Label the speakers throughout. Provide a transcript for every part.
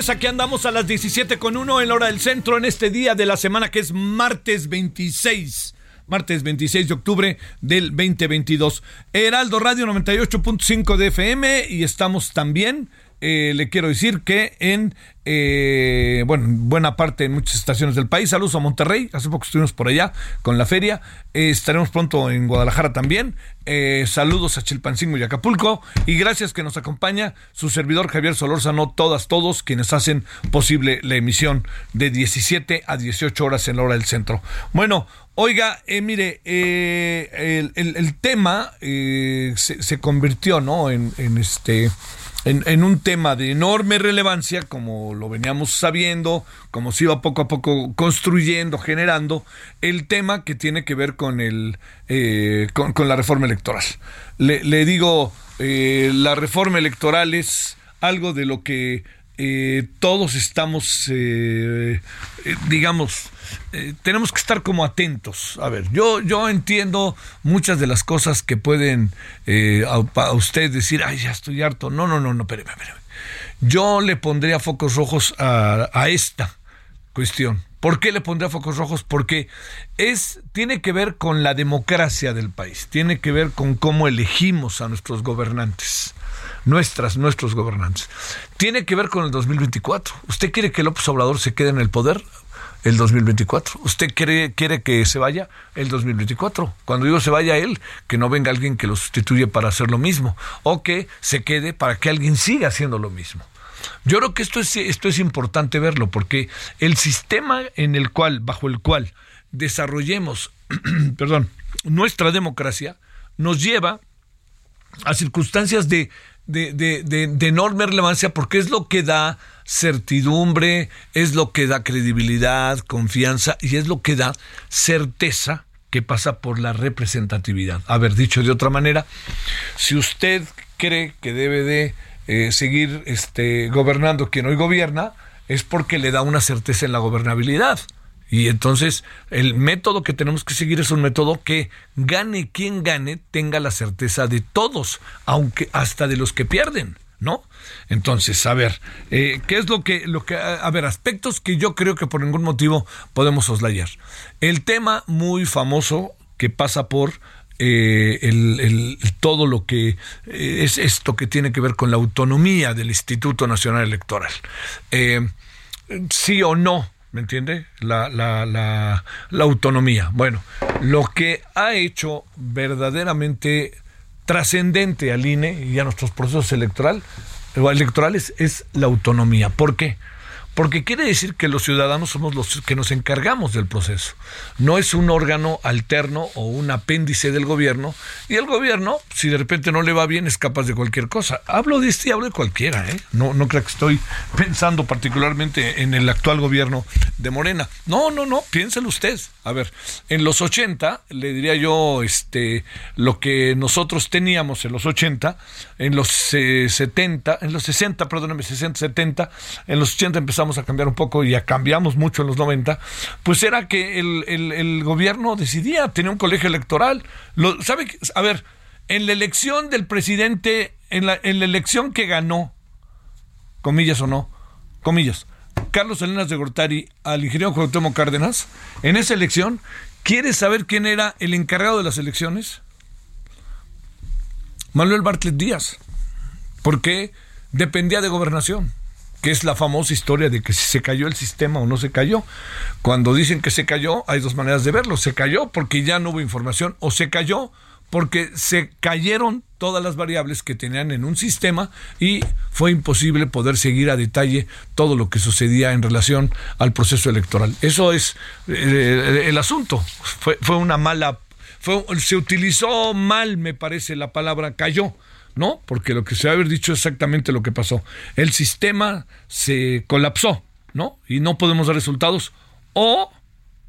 Speaker 1: Tardes, aquí andamos a las 17 con 1 en la hora del centro en este día de la semana que es martes 26. Martes 26 de octubre del 2022. Heraldo Radio 98.5 de FM y estamos también, eh, le quiero decir que en, eh, bueno, buena parte en muchas estaciones del país. Saludos a Monterrey, hace poco estuvimos por allá con la feria. Eh, estaremos pronto en Guadalajara también. Eh, saludos a Chilpancingo y Acapulco. Y gracias que nos acompaña su servidor Javier Solórzano, todas, todos quienes hacen posible la emisión de 17 a 18 horas en la hora del centro. Bueno, oiga, eh, mire, eh, el, el- tema eh, se, se convirtió, ¿no? En, en este. En, un tema de enorme relevancia, como lo veníamos sabiendo, como se iba poco a poco construyendo, generando, el tema que tiene que ver con el eh, con, la reforma electoral. Le, le digo, eh, la reforma electoral es algo de lo que eh, todos estamos, eh, eh, digamos, tenemos que estar como atentos. A ver, yo, yo entiendo muchas de las cosas que pueden a, a usted decir, ay, ya estoy harto. No, no, no, no, espéreme, espéreme. Yo le pondría focos rojos a, a esta cuestión. ¿Por qué le pondría focos rojos? Porque es, tiene que ver con la democracia del país, tiene que ver con cómo elegimos a nuestros gobernantes, nuestras, nuestros gobernantes. Tiene que ver con el 2024. ¿Usted quiere que López Obrador se quede en el poder? El 2024. ¿Usted quiere, quiere que se vaya? El 2024. Cuando digo se vaya él, que no venga alguien que lo sustituye para hacer lo mismo. O que se quede para que alguien siga haciendo lo mismo. Yo creo que esto es, esto es importante verlo porque el sistema en el cual, bajo el cual desarrollemos, perdón, nuestra democracia nos lleva a circunstancias de, de, de, de, de enorme relevancia porque es lo que da certidumbre, es lo que da credibilidad, confianza y es lo que da certeza que pasa por la representatividad. Haber dicho de otra manera, si usted cree que debe de eh, seguir este, gobernando quien hoy gobierna, es porque le da una certeza en la gobernabilidad. Y entonces el método que tenemos que seguir es un método que gane quien gane, tenga la certeza de todos, aunque hasta de los que pierden, ¿no? Entonces, a ver, eh, ¿qué es lo que, lo que, a ver, aspectos que yo creo que por ningún motivo podemos soslayar? El tema muy famoso que pasa por eh, el, todo lo que eh, es esto que tiene que ver con la autonomía del Instituto Nacional Electoral. Eh, sí o no, ¿me entiende? La, la, la, la autonomía. Bueno, lo que ha hecho verdaderamente trascendente al INE y a nuestros procesos electoral, electorales es la autonomía. ¿Por qué? Porque quiere decir que los ciudadanos somos los que nos encargamos del proceso. No es un órgano alterno o un apéndice del gobierno. Y el gobierno, si de repente no le va bien, es capaz de cualquier cosa. Hablo de este y hablo de cualquiera. ¿eh? No, no creo que estoy pensando particularmente en el actual gobierno de Morena. No, no, no, piénselo usted. A ver, en los 80, le diría yo, este, lo que nosotros teníamos en los 80, en los eh, 70, en los 60, perdóname, 60, 70, en los 80 empezamos a cambiar un poco y ya cambiamos mucho en los 90, pues era que el, gobierno decidía, tenía un colegio electoral. Lo, ¿Sabe? A ver, en la elección del presidente, en la, en la elección que ganó, comillas o no, comillas, Carlos Salinas de Gortari al ingeniero Cuauhtémoc Cárdenas en esa elección, ¿quieres saber quién era el encargado de las elecciones? Manuel Bartlett Díaz, porque dependía de gobernación que es la famosa historia de que si se cayó el sistema o no se cayó. Cuando dicen que se cayó, hay dos maneras de verlo. Se cayó porque ya no hubo información o se cayó porque se cayeron todas las variables que tenían en un sistema y fue imposible poder seguir a detalle todo lo que sucedía en relación al proceso electoral. Eso es eh, el asunto. Fue, fue una mala, fue, se utilizó mal, me parece, la palabra cayó no, porque lo que se ha haber dicho es exactamente lo que pasó. El sistema se colapsó, ¿no? Y no podemos dar resultados. O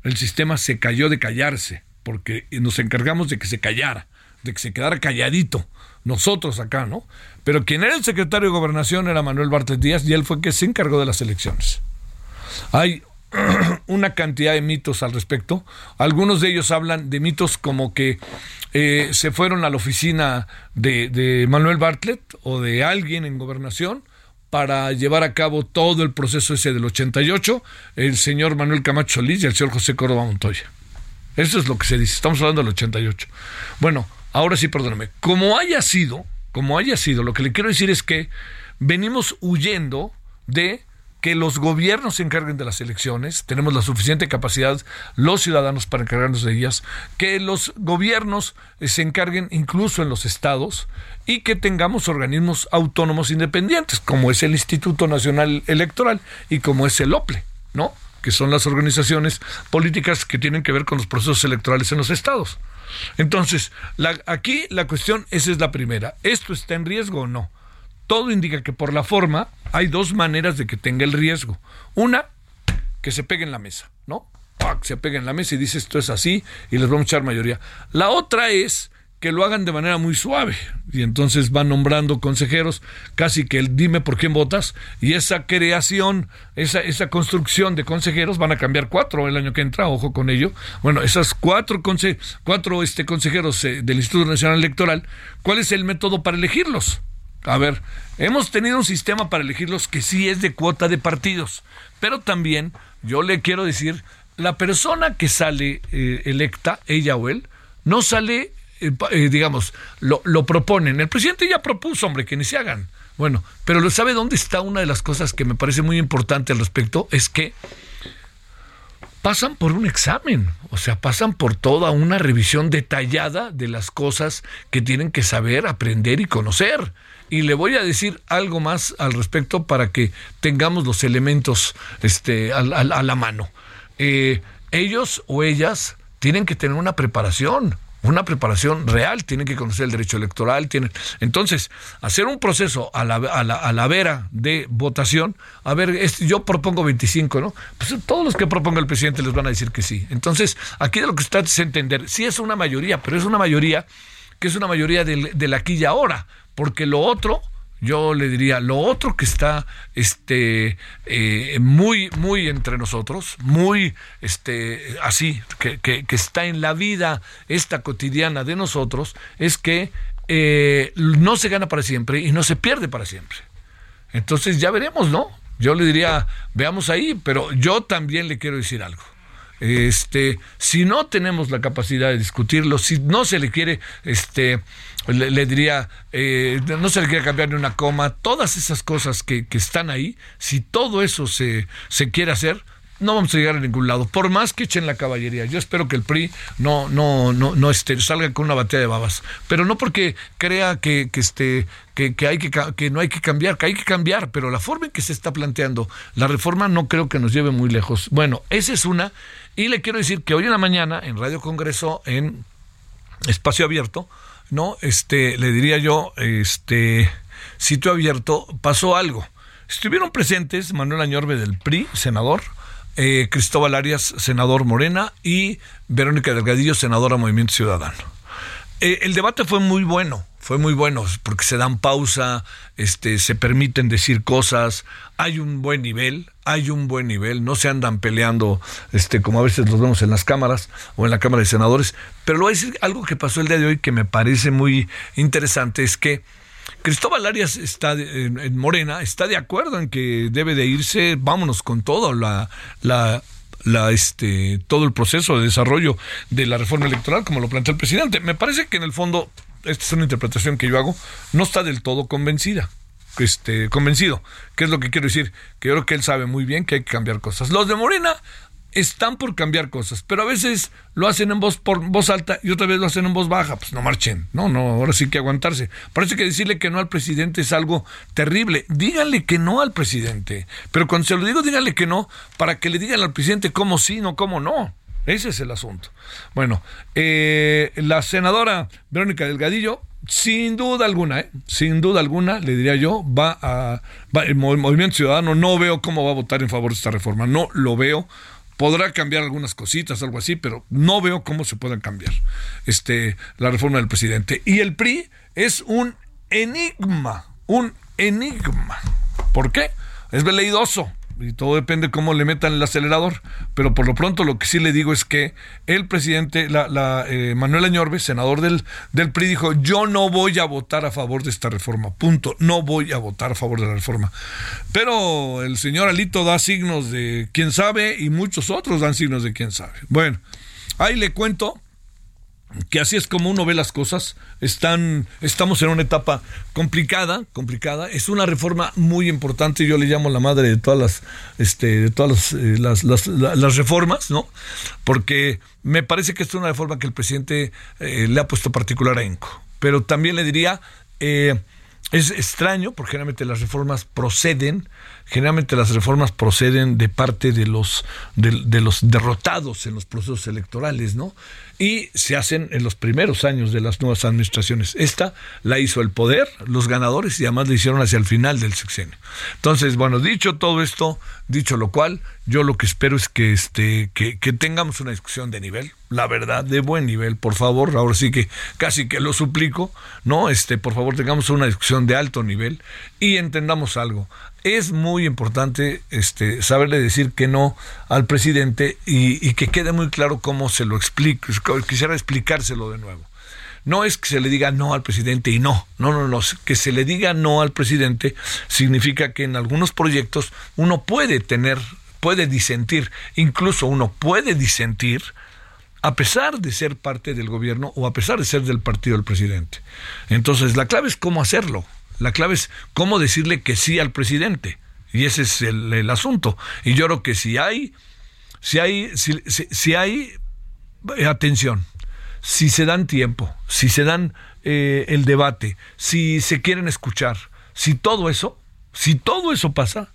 Speaker 1: el sistema se cayó de callarse, porque nos encargamos de que se callara, de que se quedara calladito. Nosotros acá, ¿no? Pero quien era el secretario de Gobernación era Manuel Bartlett Díaz y él fue que se encargó de las elecciones. Hay una cantidad de mitos al respecto. Algunos de ellos hablan de mitos como que eh, se fueron a la oficina de, Manuel Bartlett o de alguien en gobernación para llevar a cabo todo el proceso ese del 88, el señor Manuel Camacho Solís y el señor José Córdoba Montoya. Eso es lo que se dice. Estamos hablando del 88. Bueno, ahora sí, perdóname. Como haya sido, como haya sido, lo que le quiero decir es que venimos huyendo de que los gobiernos se encarguen de las elecciones, tenemos la suficiente capacidad los ciudadanos para encargarnos de ellas, que los gobiernos eh, se encarguen incluso en los estados y que tengamos organismos autónomos independientes, como es el Instituto Nacional Electoral y como es el OPLE, ¿no? que son las organizaciones políticas que tienen que ver con los procesos electorales en los estados. Entonces, aquí la cuestión, esa es la primera. ¿Esto está en riesgo o no? Todo indica que por la forma hay dos maneras de que tenga el riesgo. Una, que se pegue en la mesa, ¿no? Se pegue en la mesa y dice esto es así y les vamos a echar mayoría. La otra es que lo hagan de manera muy suave y entonces van nombrando consejeros, casi que el dime por quién votas y esa creación, esa, esa construcción de consejeros van a cambiar cuatro el año que entra, ojo con ello. Bueno, esas cuatro, cuatro este, consejeros eh, del Instituto Nacional Electoral, ¿cuál es el método para elegirlos? A ver, hemos tenido un sistema para elegirlos que sí es de cuota de partidos, pero también yo le quiero decir, la persona que sale eh, electa, ella o él, no sale, eh, eh, digamos, lo, lo, proponen. El presidente ya propuso, hombre, que ni se hagan. Bueno, pero ¿sabe dónde está una de las cosas que me parece muy importante al respecto? Es que pasan por un examen, o sea, pasan por toda una revisión detallada de las cosas que tienen que saber, aprender y conocer. Y le voy a decir algo más al respecto para que tengamos los elementos este, a, la mano. Eh, ellos o ellas tienen que tener una preparación, una preparación real, tienen que conocer el derecho electoral, tienen... Entonces, hacer un proceso a la, a la, a la vera de votación, a ver, yo propongo 25, ¿no? Pues todos los que proponga el presidente les van a decir que sí. Entonces, aquí de lo que se trata es entender, sí es una mayoría, pero es una mayoría que es una mayoría de, de la aquí y ahora porque lo otro yo le diría lo otro que está este eh, muy muy entre nosotros muy este así que, que, está en la vida esta cotidiana de nosotros es que eh, no se gana para siempre y no se pierde para siempre. Entonces ya veremos no yo le diría veamos ahí pero yo también le quiero decir algo este si no tenemos la capacidad de discutirlo si no se le quiere este le, diría, eh, no se le quiere cambiar ni una coma, todas esas cosas que, que están ahí, si todo eso se, se quiere hacer, no vamos a llegar a ningún lado, por más que echen la caballería. Yo espero que el PRI no, no, no, no esté, salga con una batea de babas, pero no porque crea que, que, este, que, que, hay que, que no hay que cambiar, que hay que cambiar, pero la forma en que se está planteando la reforma no creo que nos lleve muy lejos. Bueno, esa es una, y le quiero decir que hoy en la mañana en Radio Congreso, en Espacio Abierto, ¿no? Este, le diría yo, este, sitio abierto, pasó algo. Estuvieron presentes Manuel Añorbe del PRI, senador, eh, Cristóbal Arias, senador Morena, y Verónica Delgadillo, senadora Movimiento Ciudadano. Eh, el debate fue muy bueno, fue muy bueno, porque se dan pausa, este, se permiten decir cosas, hay un buen nivel, hay un buen nivel, no se andan peleando, este, como a veces los vemos en las cámaras o en la Cámara de Senadores, pero lo voy decir algo que pasó el día de hoy que me parece muy interesante, es que Cristóbal Arias está en, Morena, está de acuerdo en que debe de irse, vámonos con todo, la, la, la, este, todo el proceso de desarrollo de la reforma electoral, como lo plantea el presidente. Me parece que en el fondo, esta es una interpretación que yo hago, no está del todo convencida. Este, convencido. ¿Qué es lo que quiero decir? Que yo creo que él sabe muy bien que hay que cambiar cosas. Los de Morena están por cambiar cosas, pero a veces lo hacen en voz por voz alta y otra vez lo hacen en voz baja, pues no marchen. No, no, ahora sí que aguantarse. Parece que decirle que no al presidente es algo terrible. Díganle que no al presidente. Pero cuando se lo digo, díganle que no para que le digan al presidente cómo sí, no cómo no. Ese es el asunto. Bueno, eh, la senadora Verónica Delgadillo sin duda alguna, ¿eh? sin duda alguna, le diría yo, va a. el Movimiento Ciudadano no veo cómo va a votar en favor de esta reforma. No lo veo podrá cambiar algunas cositas, algo así, pero no veo cómo se puedan cambiar este, la reforma del presidente. Y el PRI es un enigma, un enigma. ¿Por qué? Es veleidoso y todo depende cómo le metan el acelerador, pero por lo pronto lo que sí le digo es que el presidente, la, la eh, Manuel Añorbe, senador del, del PRI, dijo, yo no voy a votar a favor de esta reforma, punto, no voy a votar a favor de la reforma. Pero el señor Alito da signos de quién sabe y muchos otros dan signos de quién sabe. Bueno, ahí le cuento que así es como uno ve las cosas. Están, estamos en una etapa complicada, complicada. Es una reforma muy importante. Yo le llamo la madre de todas las, este, de todas las, eh, reformas, ¿no? Porque me parece que es una reforma que el presidente eh, le ha puesto particular ahínco. Pero también le diría, eh, es extraño, porque generalmente las reformas proceden, generalmente las reformas proceden de parte de los, de los derrotados en los procesos electorales, ¿no? Y se hacen en los primeros años de las nuevas administraciones. Esta la hizo el poder, los ganadores, y además la hicieron hacia el final del sexenio. Entonces, bueno, dicho todo esto, dicho lo cual, yo lo que espero es que, este, que, que tengamos una discusión de nivel, la verdad, de buen nivel, por favor, ahora sí que casi que lo suplico, ¿no? Este, por favor, tengamos una discusión de alto nivel y entendamos algo es muy importante este, saberle decir que no al presidente y, que quede muy claro cómo se lo explico. Quisiera explicárselo de nuevo. No es que se le diga no al presidente y no, no, no, no, que se le diga no al presidente significa que en algunos proyectos uno puede tener, puede disentir, incluso uno puede disentir a pesar de ser parte del gobierno o a pesar de ser del partido del presidente. Entonces, la clave es cómo hacerlo. La clave es cómo decirle que sí al presidente. Y ese es el, asunto. Y yo creo que si hay, si hay, si, hay atención, si se dan tiempo, si se dan eh, el debate, si se quieren escuchar, si todo eso, si todo eso pasa,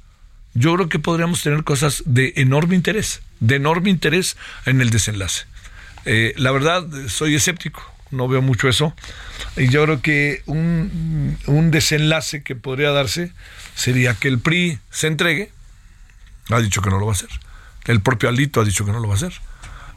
Speaker 1: yo creo que podríamos tener cosas de enorme interés, de enorme interés en el desenlace. Eh, la verdad, soy escéptico, no veo mucho eso. Y yo creo que un, un, desenlace que podría darse sería que el PRI se entregue, ha dicho que no lo va a hacer, el propio Alito ha dicho que no lo va a hacer,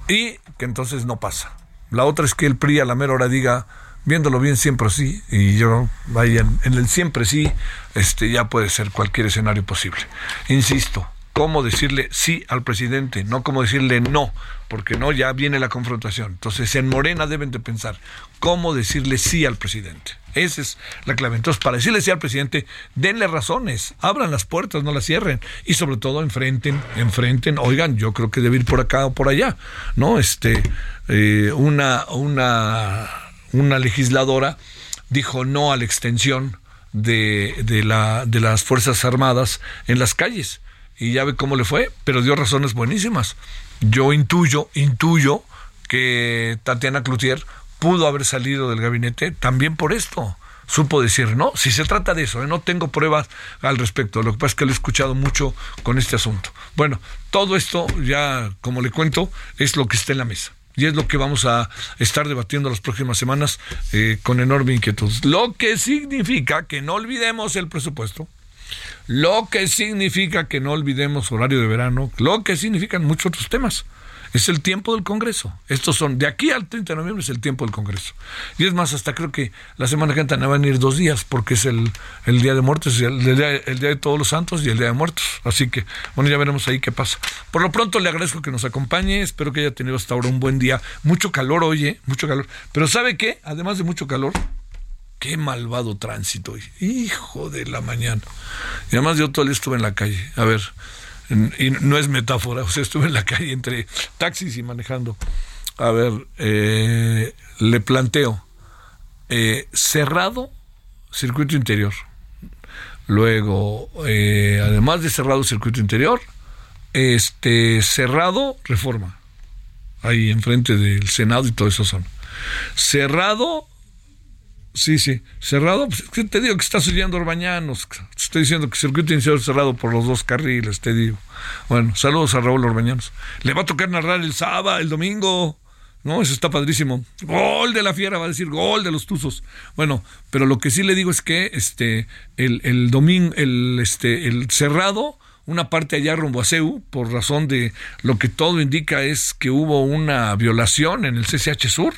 Speaker 1: y que entonces no pasa. La otra es que el PRI a la mera hora diga, viéndolo bien siempre sí, y yo vaya en el siempre sí, este ya puede ser cualquier escenario posible. Insisto, cómo decirle sí al presidente, no cómo decirle no, porque no, ya viene la confrontación. Entonces, en Morena deben de pensar cómo decirle sí al presidente. Esa es la clave. Entonces, para decirle sí al presidente, denle razones, abran las puertas, no las cierren y sobre todo enfrenten, enfrenten, oigan, yo creo que debe ir por acá o por allá, ¿no? Este, eh, una, una, una legisladora dijo no a la extensión de, de, la, de las Fuerzas Armadas en las calles y ya ve cómo le fue, pero dio razones buenísimas. Yo intuyo, intuyo que Tatiana Cloutier pudo haber salido del gabinete también por esto. Supo decir, no, si se trata de eso, ¿eh? no tengo pruebas al respecto. Lo que pasa es que lo he escuchado mucho con este asunto. Bueno, todo esto ya, como le cuento, es lo que está en la mesa y es lo que vamos a estar debatiendo las próximas semanas eh, con enorme inquietud. Lo que significa que no olvidemos el presupuesto, lo que significa que no olvidemos horario de verano, lo que significan muchos otros temas. Es el tiempo del Congreso. Estos son, de aquí al 30 de noviembre es el tiempo del Congreso. Y es más, hasta creo que la semana que entra van a ir dos días, porque es el, Día de Muertos, el, el, día, el Día de Todos los Santos y el Día de Muertos. Así que, bueno, ya veremos ahí qué pasa. Por lo pronto le agradezco que nos acompañe, espero que haya tenido hasta ahora un buen día. Mucho calor, oye, mucho calor. Pero ¿sabe qué? Además de mucho calor, Qué malvado tránsito. Hijo de la mañana. Y además yo día estuve en la calle. A ver, y no es metáfora, o sea, estuve en la calle entre taxis y manejando. A ver, eh, le planteo, eh, cerrado, circuito interior. Luego, eh, además de cerrado circuito interior, este cerrado reforma. Ahí enfrente del Senado y todo eso son. Cerrado Sí, sí. Cerrado, pues, te digo que está subiendo Orbañanos. estoy diciendo que el circuito inicial cerrado por los dos carriles, te digo. Bueno, saludos a Raúl Orbañanos. Le va a tocar narrar el sábado, el domingo. No, eso está padrísimo. Gol de la fiera, va a decir gol de los tuzos. Bueno, pero lo que sí le digo es que este el, el domingo, el este, el cerrado, una parte allá rumbo a CEU, por razón de lo que todo indica es que hubo una violación en el CCH Sur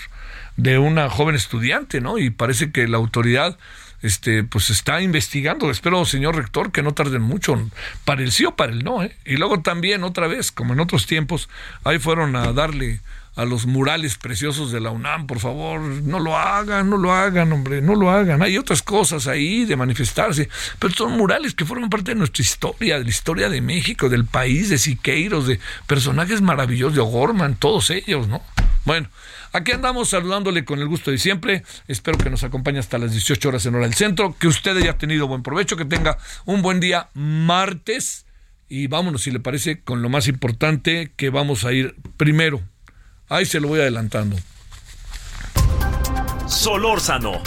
Speaker 1: de una joven estudiante, ¿no? Y parece que la autoridad este, pues está investigando. Espero, señor rector, que no tarden mucho para el sí o para el no, ¿eh? Y luego también, otra vez, como en otros tiempos, ahí fueron a darle a los murales preciosos de la UNAM, por favor, no lo hagan, no lo hagan, hombre, no lo hagan. Hay otras cosas ahí de manifestarse, pero son murales que forman parte de nuestra historia, de la historia de México, del país, de Siqueiros, de personajes maravillosos, de O'Gorman, todos ellos, ¿no? Bueno, Aquí andamos saludándole con el gusto de siempre. Espero que nos acompañe hasta las 18 horas en hora del centro. Que usted haya tenido buen provecho, que tenga un buen día martes. Y vámonos, si le parece, con lo más importante que vamos a ir primero. Ahí se lo voy adelantando.
Speaker 2: Solórzano,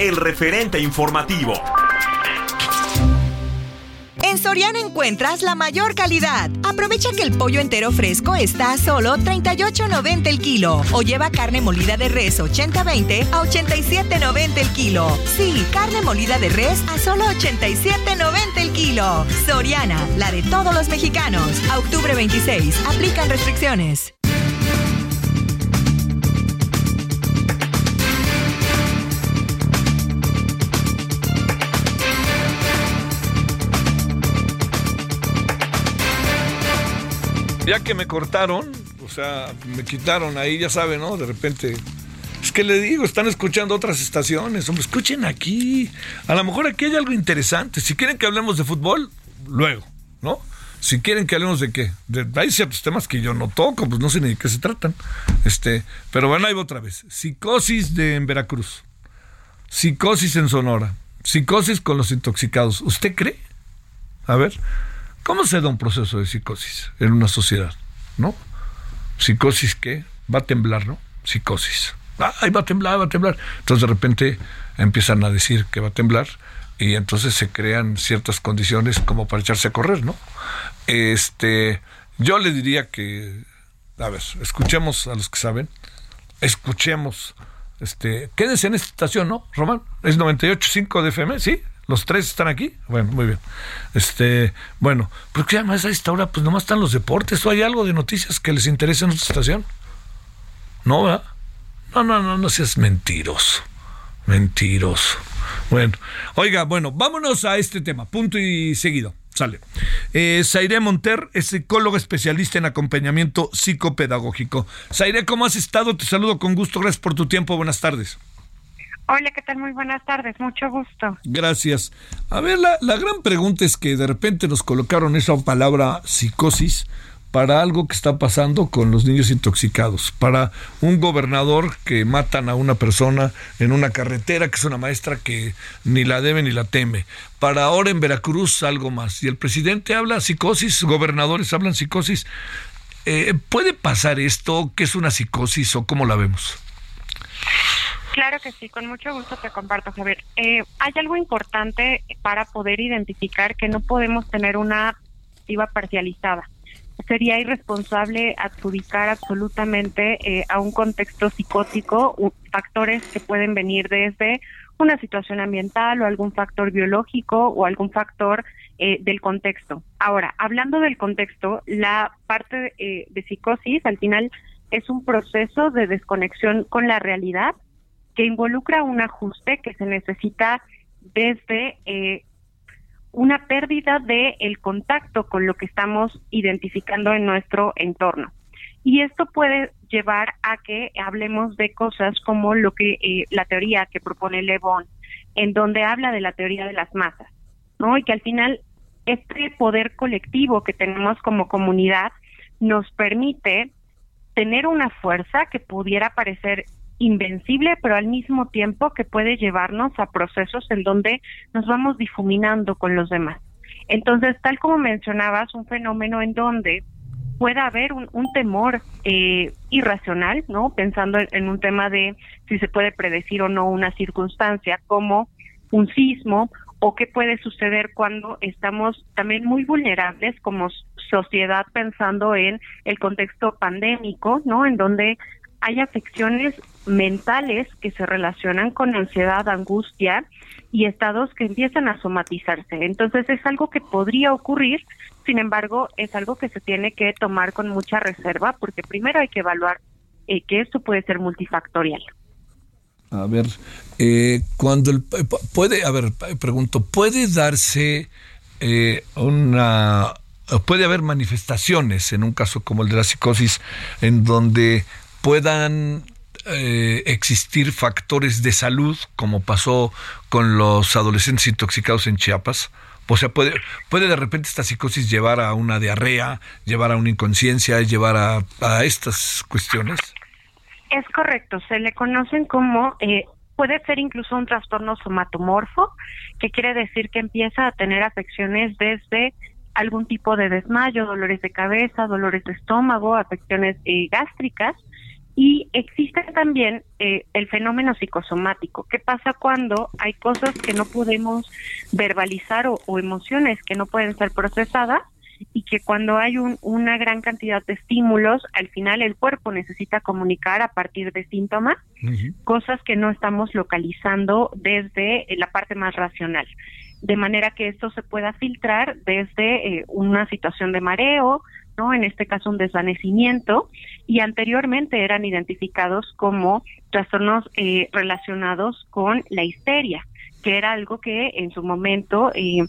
Speaker 2: el referente informativo.
Speaker 3: En Soriana encuentras la mayor calidad. Aprovecha que el pollo entero fresco está a solo 38.90 el kilo. O lleva carne molida de res 80-20 a 87.90 el kilo. Sí, carne molida de res a solo 87.90 el kilo. Soriana, la de todos los mexicanos. A octubre 26. Aplican restricciones.
Speaker 1: Ya que me cortaron, o sea, me quitaron ahí, ya saben, ¿no? De repente. Es que le digo, están escuchando otras estaciones. Hombre, escuchen aquí. A lo mejor aquí hay algo interesante. Si quieren que hablemos de fútbol, luego, ¿no? Si quieren que hablemos de qué, hay ciertos temas que yo no toco, pues no sé ni de qué se tratan. Este, pero bueno, ahí va otra vez. Psicosis en Veracruz. Psicosis en Sonora. Psicosis con los intoxicados. ¿Usted cree? A ver, ¿Cómo se da un proceso de psicosis en una sociedad? ¿No? Psicosis que va a temblar, ¿no? Psicosis. Ay, va a temblar, va a temblar. Entonces de repente empiezan a decir que va a temblar y entonces se crean ciertas condiciones como para echarse a correr, ¿no? Este, yo le diría que, a ver, escuchemos a los que saben, escuchemos, este, quédense en esta estación, ¿no, Román? Es 98.5 de FM, ¿sí? ¿Los tres están aquí? Bueno, muy bien. Este, bueno, porque además a esta hora pues nomás están los deportes o hay algo de noticias que les interese en nuestra estación. ¿No, verdad? No, no, no, no seas mentiroso. Mentiroso. Bueno, oiga, bueno, vámonos a este tema, punto y seguido. Sale. Eh, Zaire Monter es psicólogo especialista en acompañamiento psicopedagógico. Zaire, ¿cómo has estado? Te saludo con gusto. Gracias por tu tiempo. Buenas tardes.
Speaker 4: Hola, ¿qué tal? Muy buenas tardes, mucho gusto.
Speaker 1: Gracias. A ver, la, la gran pregunta es que de repente nos colocaron esa palabra psicosis para algo que está pasando con los niños intoxicados, para un gobernador que matan a una persona en una carretera, que es una maestra que ni la debe ni la teme, para ahora en Veracruz algo más. Y el presidente habla psicosis, gobernadores hablan psicosis. Eh, ¿Puede pasar esto? ¿Qué es una psicosis o cómo la vemos?
Speaker 4: Claro que sí, con mucho gusto te comparto, Javier. Eh, hay algo importante para poder identificar que no podemos tener una activa parcializada. Sería irresponsable adjudicar absolutamente eh, a un contexto psicótico factores que pueden venir desde una situación ambiental o algún factor biológico o algún factor eh, del contexto. Ahora, hablando del contexto, la parte de psicosis al final es un proceso de desconexión con la realidad que involucra un ajuste que se necesita desde eh, una pérdida de el contacto con lo que estamos identificando en nuestro entorno. Y esto puede llevar a que hablemos de cosas como lo que eh, la teoría que propone Le Bon, en donde habla de la teoría de las masas, ¿no? Y que al final este poder colectivo que tenemos como comunidad nos permite tener una fuerza que pudiera parecer invencible, pero al mismo tiempo que puede llevarnos a procesos en donde nos vamos difuminando con los demás. Entonces, tal como mencionabas, un fenómeno en donde pueda haber un, temor eh, irracional, ¿no? Pensando en, un tema de si se puede predecir o no una circunstancia como un sismo o qué puede suceder cuando estamos también muy vulnerables como sociedad pensando en el contexto pandémico, ¿no? En donde hay afecciones mentales que se relacionan con ansiedad, angustia y estados que empiezan a somatizarse. Entonces es algo que podría ocurrir, sin embargo, es algo que se tiene que tomar con mucha reserva porque primero hay que evaluar eh, que esto puede ser multifactorial.
Speaker 1: A ver, eh, cuando el, puede, a ver, pregunto, ¿puede darse eh, una, puede haber manifestaciones en un caso como el de la psicosis en donde puedan eh, existir factores de salud, como pasó con los adolescentes intoxicados en Chiapas? O sea, puede, puede de repente esta psicosis llevar a una diarrea, llevar a una inconsciencia, llevar a, a estas cuestiones.
Speaker 4: Es correcto, se le conocen como, eh, puede ser incluso un trastorno somatomorfo, que quiere decir que empieza a tener afecciones desde algún tipo de desmayo, dolores de cabeza, dolores de estómago, afecciones eh, gástricas, y existe también eh, el fenómeno psicosomático. ¿Qué pasa cuando hay cosas que no podemos verbalizar o, emociones que no pueden ser procesadas? y que cuando hay una gran cantidad de estímulos, al final el cuerpo necesita comunicar a partir de síntomas, cosas que no estamos localizando desde la parte más racional. De manera que esto se pueda filtrar desde eh, una situación de mareo, ¿no? En este caso un desvanecimiento y anteriormente eran identificados como trastornos eh, relacionados con la histeria, que era algo que en su momento eh,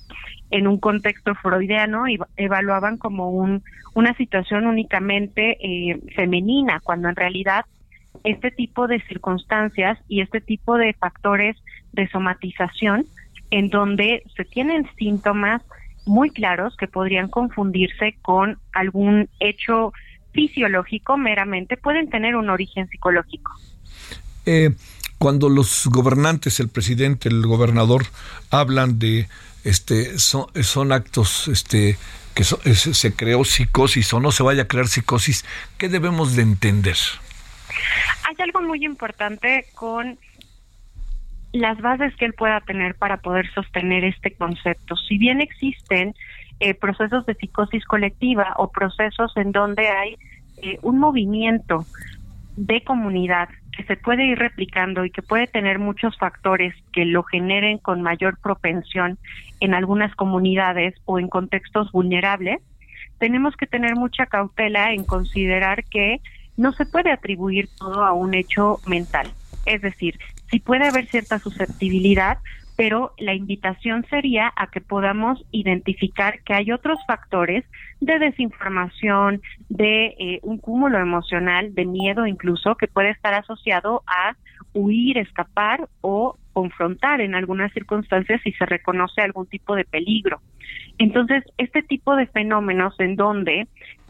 Speaker 4: en un contexto freudiano evaluaban como un, una situación únicamente eh, femenina, cuando en realidad este tipo de circunstancias y este tipo de factores de somatización en donde se tienen síntomas muy claros que podrían confundirse con algún hecho fisiológico meramente, pueden tener un origen psicológico.
Speaker 1: Eh, cuando los gobernantes, el presidente, el gobernador, hablan de este son, son actos este que se creó psicosis o no se vaya a crear psicosis, ¿qué debemos de entender?
Speaker 4: Hay algo muy importante con las bases que él pueda tener para poder sostener este concepto. Si bien existen eh, procesos de psicosis colectiva o procesos en donde hay eh, un movimiento de comunidad que se puede ir replicando y que puede tener muchos factores que lo generen con mayor propensión en algunas comunidades o en contextos vulnerables, tenemos que tener mucha cautela en considerar que no se puede atribuir todo a un hecho mental. Es decir, sí puede haber cierta susceptibilidad, pero la invitación sería a que podamos identificar que hay otros factores de desinformación, de eh, un cúmulo emocional, de miedo incluso, que puede estar asociado a huir, escapar o confrontar en algunas circunstancias si se reconoce algún tipo de peligro. Entonces, este tipo de fenómenos en donde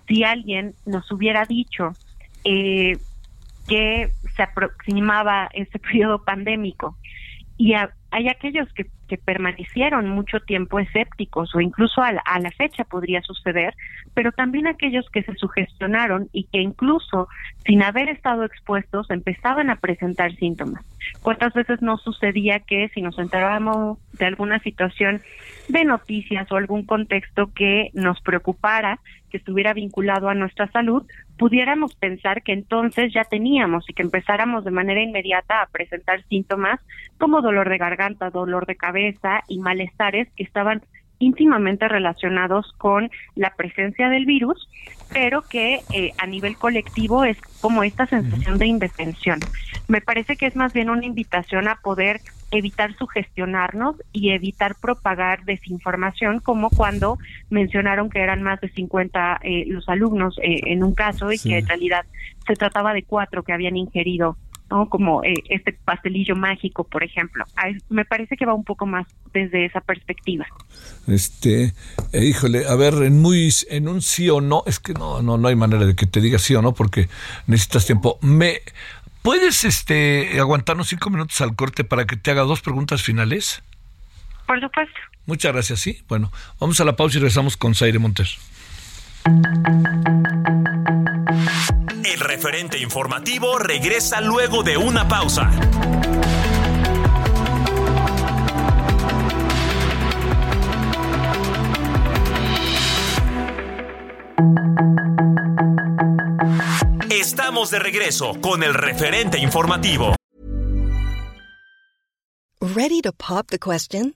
Speaker 4: si alguien nos hubiera dicho eh, que se aproximaba este periodo pandémico. Y hay aquellos que, que, permanecieron mucho tiempo escépticos o incluso a la, a la, fecha podría suceder, pero también aquellos que se sugestionaron y que incluso sin haber estado expuestos empezaban a presentar síntomas. ¿Cuántas veces no sucedía que si nos enterábamos de alguna situación de noticias o algún contexto que nos preocupara, que estuviera vinculado a nuestra salud, pudiéramos pensar que entonces ya teníamos y que empezáramos de manera inmediata a presentar síntomas como dolor de garganta, dolor de cabeza y malestares que estaban íntimamente relacionados con la presencia del virus, pero que eh, a nivel colectivo es como esta sensación de indefensión. Me parece que es más bien una invitación a poder evitar sugestionarnos y evitar propagar desinformación, como cuando mencionaron que eran más de 50 eh, los alumnos eh, en un caso y que en realidad se trataba de cuatro que habían ingerido ¿no? Como eh, este pastelillo mágico, por ejemplo. me parece que va un poco más desde esa perspectiva.
Speaker 1: Este, eh, híjole, a ver, en muy en un sí o no, es que no no no hay manera de que te diga sí o no porque necesitas tiempo. Me ¿Puedes este aguantarnos cinco minutos al corte para que te haga dos preguntas finales?
Speaker 4: Por supuesto.
Speaker 1: Muchas gracias, sí. Bueno, vamos a la pausa y regresamos con Zaire Montes.
Speaker 2: El referente informativo regresa luego de una pausa. Estamos de regreso con el referente informativo.
Speaker 5: Ready to pop the question?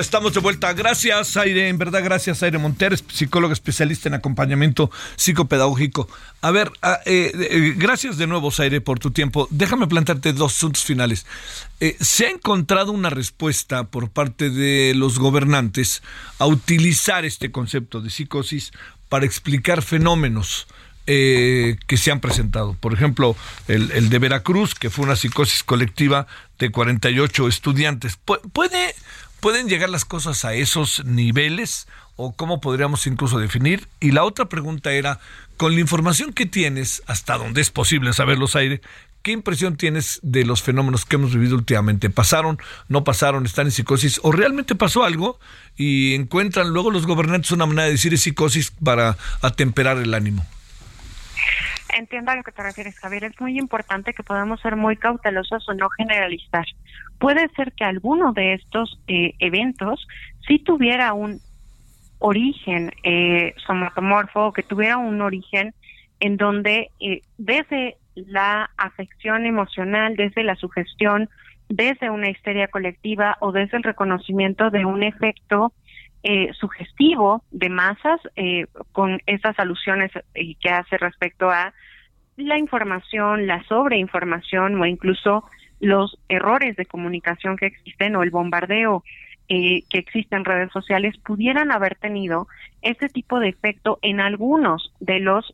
Speaker 1: Estamos de vuelta. Gracias, Aire. En verdad, gracias, Aire Montero, psicólogo especialista en acompañamiento psicopedagógico. A ver, ah, eh, eh, gracias de nuevo, Aire, por tu tiempo. Déjame plantearte dos asuntos finales. Eh, se ha encontrado una respuesta por parte de los gobernantes a utilizar este concepto de psicosis para explicar fenómenos. que se han presentado. Por ejemplo, el, de Veracruz, que fue una psicosis colectiva de 48 estudiantes. ¿Puede, ¿Pueden llegar las cosas a esos niveles o cómo podríamos incluso definir? Y la otra pregunta era, con la información que tienes, hasta donde es posible saberlos aire, ¿qué impresión tienes de los fenómenos que hemos vivido últimamente? ¿Pasaron, no pasaron, están en psicosis o realmente pasó algo y encuentran luego los gobernantes una manera de decir psicosis para atemperar el ánimo?
Speaker 4: Entiendo a lo que te refieres, Javier. Es muy importante que podamos ser muy cautelosos o no generalizar. Puede ser que alguno de estos eh, eventos sí tuviera un origen eh, somatomorfo, que tuviera un origen en donde eh, desde la afección emocional, desde la sugestión, desde una histeria colectiva o desde el reconocimiento de un efecto eh, sugestivo de masas eh, con esas alusiones eh, que hace respecto a la información, la sobreinformación o incluso los errores de comunicación que existen o el bombardeo que existe en redes sociales pudieran haber tenido ese tipo de efecto en algunos de los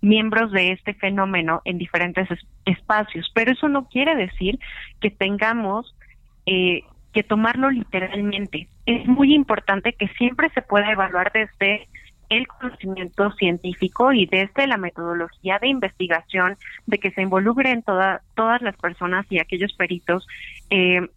Speaker 4: miembros de este fenómeno en diferentes espacios. Pero eso no quiere decir que tengamos eh, que tomarlo literalmente. Es muy importante que siempre se pueda evaluar desde el conocimiento científico y desde la metodología de investigación de que se involucren toda, todas las personas y aquellos peritos eh,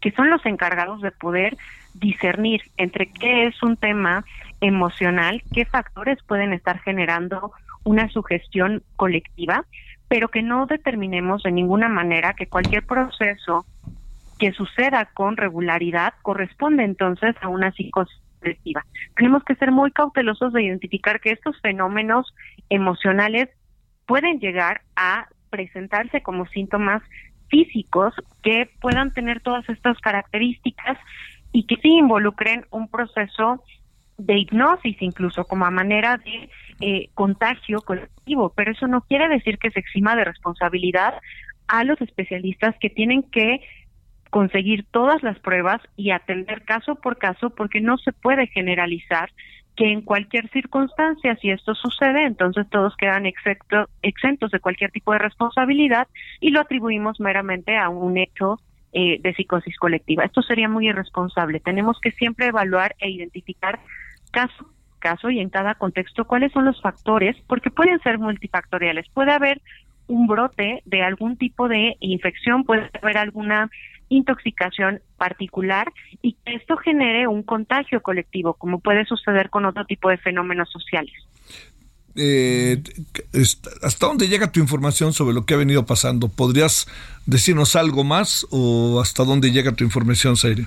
Speaker 4: que son los encargados de poder discernir entre qué es un tema emocional, qué factores pueden estar generando una sugestión colectiva, pero que no determinemos de ninguna manera que cualquier proceso que suceda con regularidad corresponde entonces a una psicosis colectiva. Tenemos que ser muy cautelosos de identificar que estos fenómenos emocionales pueden llegar a presentarse como síntomas físicos que puedan tener todas estas características y que sí involucren un proceso de hipnosis incluso como a manera de eh, contagio colectivo, pero eso no quiere decir que se exima de responsabilidad a los especialistas que tienen que conseguir todas las pruebas y atender caso por caso porque no se puede generalizar que en cualquier circunstancia, si esto sucede, entonces todos quedan exentos de cualquier tipo de responsabilidad y lo atribuimos meramente a un hecho eh, de psicosis colectiva. Esto sería muy irresponsable. Tenemos que siempre evaluar e identificar caso caso y en cada contexto cuáles son los factores, porque pueden ser multifactoriales. Puede haber un brote de algún tipo de infección, puede haber alguna intoxicación particular y que esto genere un contagio colectivo, como puede suceder con otro tipo de fenómenos sociales.
Speaker 1: Eh, ¿Hasta dónde llega tu información sobre lo que ha venido pasando? ¿Podrías decirnos algo más o hasta dónde llega tu información, Zaire?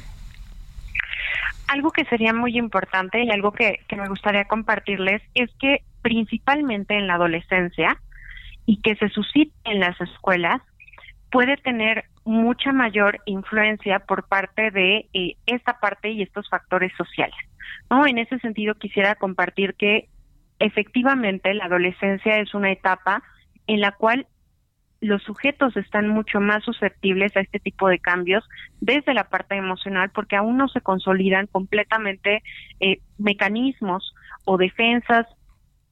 Speaker 4: Algo que sería muy importante y algo que, que me gustaría compartirles es que principalmente en la adolescencia y que se suscite en las escuelas puede tener mucha mayor influencia por parte de eh, esta parte y estos factores sociales. ¿no? En ese sentido, quisiera compartir que efectivamente la adolescencia es una etapa en la cual los sujetos están mucho más susceptibles a este tipo de cambios desde la parte emocional porque aún no se consolidan completamente eh, mecanismos o defensas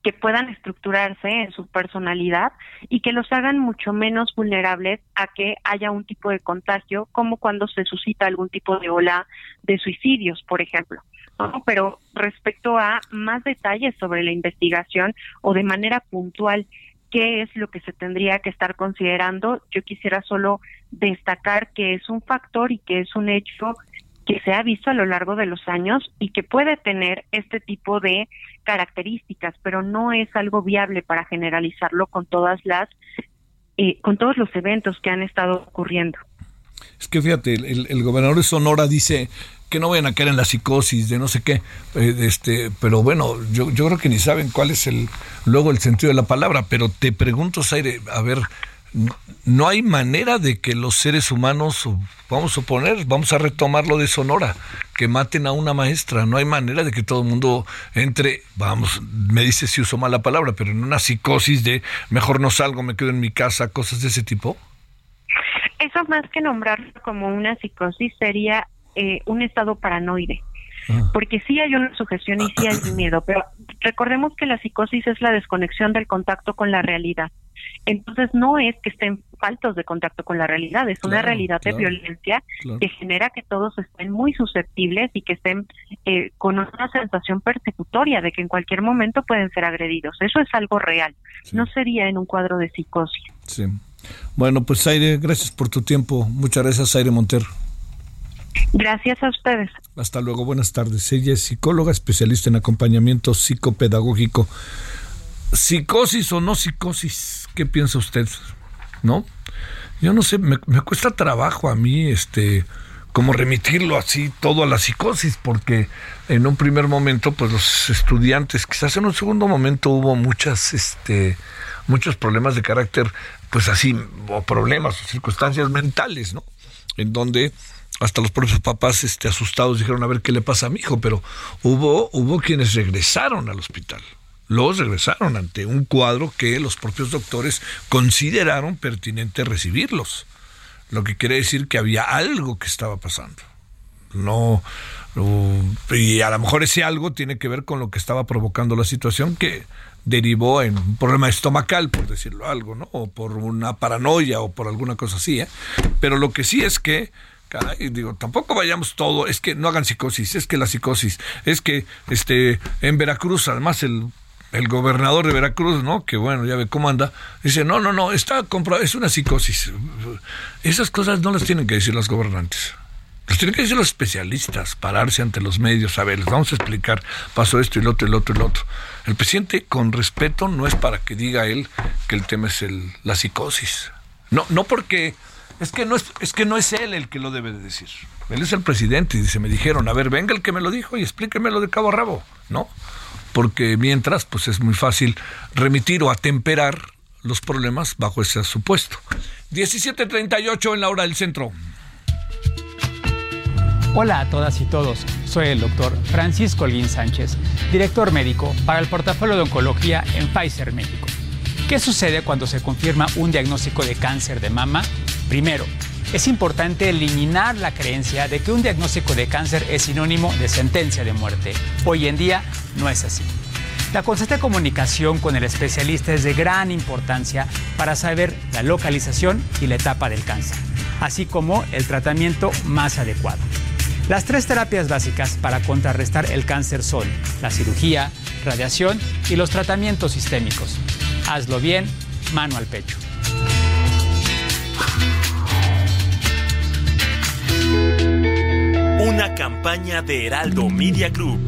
Speaker 4: que puedan estructurarse en su personalidad y que los hagan mucho menos vulnerables a que haya un tipo de contagio, como cuando se suscita algún tipo de ola de suicidios, por ejemplo. Pero respecto a más detalles sobre la investigación o de manera puntual, qué es lo que se tendría que estar considerando, yo quisiera solo destacar que es un factor y que es un hecho que se ha visto a lo largo de los años y que puede tener este tipo de características, pero no es algo viable para generalizarlo con todas las eh, con todos los eventos que han estado ocurriendo.
Speaker 1: Es que fíjate, el, gobernador de Sonora dice que no vayan a caer en la psicosis de no sé qué, eh, este, pero bueno, yo, yo creo que ni saben cuál es el luego el sentido de la palabra, pero te pregunto, Zaire, a ver, no hay manera de que los seres humanos, vamos a suponer, vamos a retomar lo de Sonora, que maten a una maestra. No hay manera de que todo el mundo entre, vamos, me dice si uso mala palabra, pero en una psicosis de mejor no salgo, me quedo en mi casa, cosas de ese tipo.
Speaker 4: Eso más que nombrarlo como una psicosis sería eh, un estado paranoide. Ah. Porque sí hay una sujeción y sí hay miedo, pero recordemos que la psicosis es la desconexión del contacto con la realidad. Entonces no es que estén faltos de contacto con la realidad, es una realidad de violencia que genera que todos estén muy susceptibles y que estén eh, con una sensación persecutoria de que en cualquier momento pueden ser agredidos. Eso es algo real, no sería en un cuadro de psicosis.
Speaker 1: Sí. Bueno, pues Aire, gracias por tu tiempo. Muchas gracias, Aire Montero.
Speaker 4: Gracias a ustedes.
Speaker 1: Hasta luego, buenas tardes. Ella es psicóloga, especialista en acompañamiento psicopedagógico. Psicosis o no psicosis, ¿qué piensa usted? ¿No? Yo no sé, me, cuesta trabajo a mí, este, como remitirlo así todo a la psicosis, porque en un primer momento, pues los estudiantes, quizás en un segundo momento hubo muchas, este, muchos problemas de carácter, pues así, o problemas o circunstancias mentales, ¿no? En donde hasta los propios papás este, asustados dijeron a ver qué le pasa a mi hijo, pero hubo, hubo quienes regresaron al hospital los regresaron ante un cuadro que los propios doctores consideraron pertinente recibirlos. Lo que quiere decir que había algo que estaba pasando. No, y a lo mejor ese algo tiene que ver con lo que estaba provocando la situación que derivó en un problema estomacal, por decirlo algo, ¿no? O por una paranoia o por alguna cosa así, ¿eh? Pero lo que sí es que digo, tampoco vayamos todo, es que no hagan psicosis, es que la psicosis, es que este en Veracruz, además el el gobernador de Veracruz, ¿no? Que bueno, ya ve cómo anda, dice, no, no, no, está comprado, es una psicosis. Esas cosas no las tienen que decir los gobernantes. Las tienen que decir los especialistas, pararse ante los medios, a ver, les vamos a explicar, pasó esto y lo otro y lo otro y lo otro. El presidente, con respeto, no es para que diga él que el tema es el, la psicosis. No, no porque, es que no es, es que no es él el que lo debe de decir. Él es el presidente y dice, me dijeron, a ver, venga el que me lo dijo y explíquemelo de cabo a rabo, ¿no? Porque mientras pues es muy fácil remitir o atemperar los problemas bajo ese supuesto. 17:38 en la hora del centro.
Speaker 6: Hola a todas y todos, soy el doctor Francisco Olguín Sánchez, director médico para el portafolio de oncología en Pfizer México. ¿Qué sucede cuando se confirma un diagnóstico de cáncer de mama? Primero, es importante eliminar la creencia de que un diagnóstico de cáncer es sinónimo de sentencia de muerte. Hoy en día no es así. La constante comunicación con el especialista es de gran importancia para saber la localización y la etapa del cáncer, así como el tratamiento más adecuado. Las tres terapias básicas para contrarrestar el cáncer son la cirugía, radiación y los tratamientos sistémicos. Hazlo bien, mano al pecho.
Speaker 2: Una campaña de Heraldo Media Group.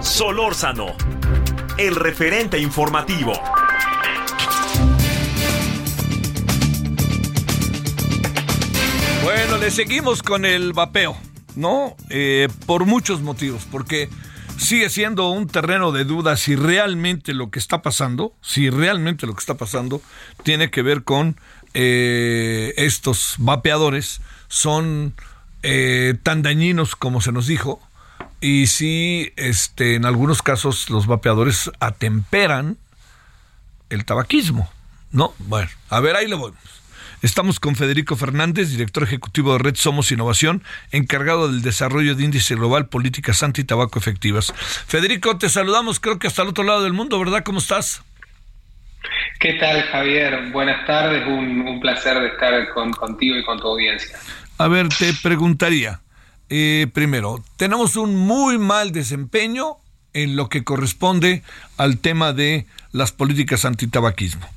Speaker 2: Solórzano, el referente informativo.
Speaker 1: Bueno, le seguimos con el vapeo, ¿no? Eh, por muchos motivos, porque sigue siendo un terreno de duda si realmente lo que está pasando, si realmente lo que está pasando tiene que ver con eh, estos vapeadores, son eh, tan dañinos como se nos dijo, y si este, en algunos casos los vapeadores atemperan el tabaquismo, ¿no? Bueno, a ver, ahí lo voy. Estamos con Federico Fernández, director ejecutivo de Red Somos Innovación, encargado del desarrollo de índice global políticas anti-tabaco efectivas. Federico, te saludamos creo que hasta el otro lado del mundo, ¿verdad? ¿Cómo estás?
Speaker 7: ¿Qué tal, Javier? Buenas tardes, un, placer de estar contigo y con tu audiencia.
Speaker 1: A ver, te preguntaría, eh, primero, tenemos un muy mal desempeño en lo que corresponde al tema de las políticas antitabaquismo.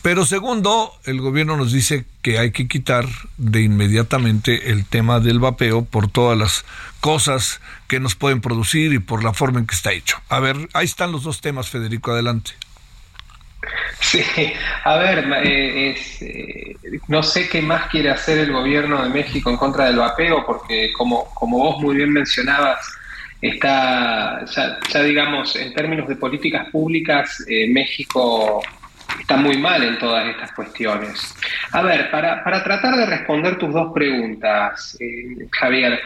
Speaker 1: Pero segundo, el gobierno nos dice que hay que quitar de inmediatamente el tema del vapeo por todas las cosas que nos pueden producir y por la forma en que está hecho. A ver, ahí están los dos temas, Federico, adelante.
Speaker 7: Sí, a ver, eh, eh, no sé qué más quiere hacer el gobierno de México en contra del vapeo, porque como, como vos muy bien mencionabas, está, ya, digamos, en términos de políticas públicas, eh, México está muy mal en todas estas cuestiones. A ver, para, para tratar de responder tus dos preguntas, Javier,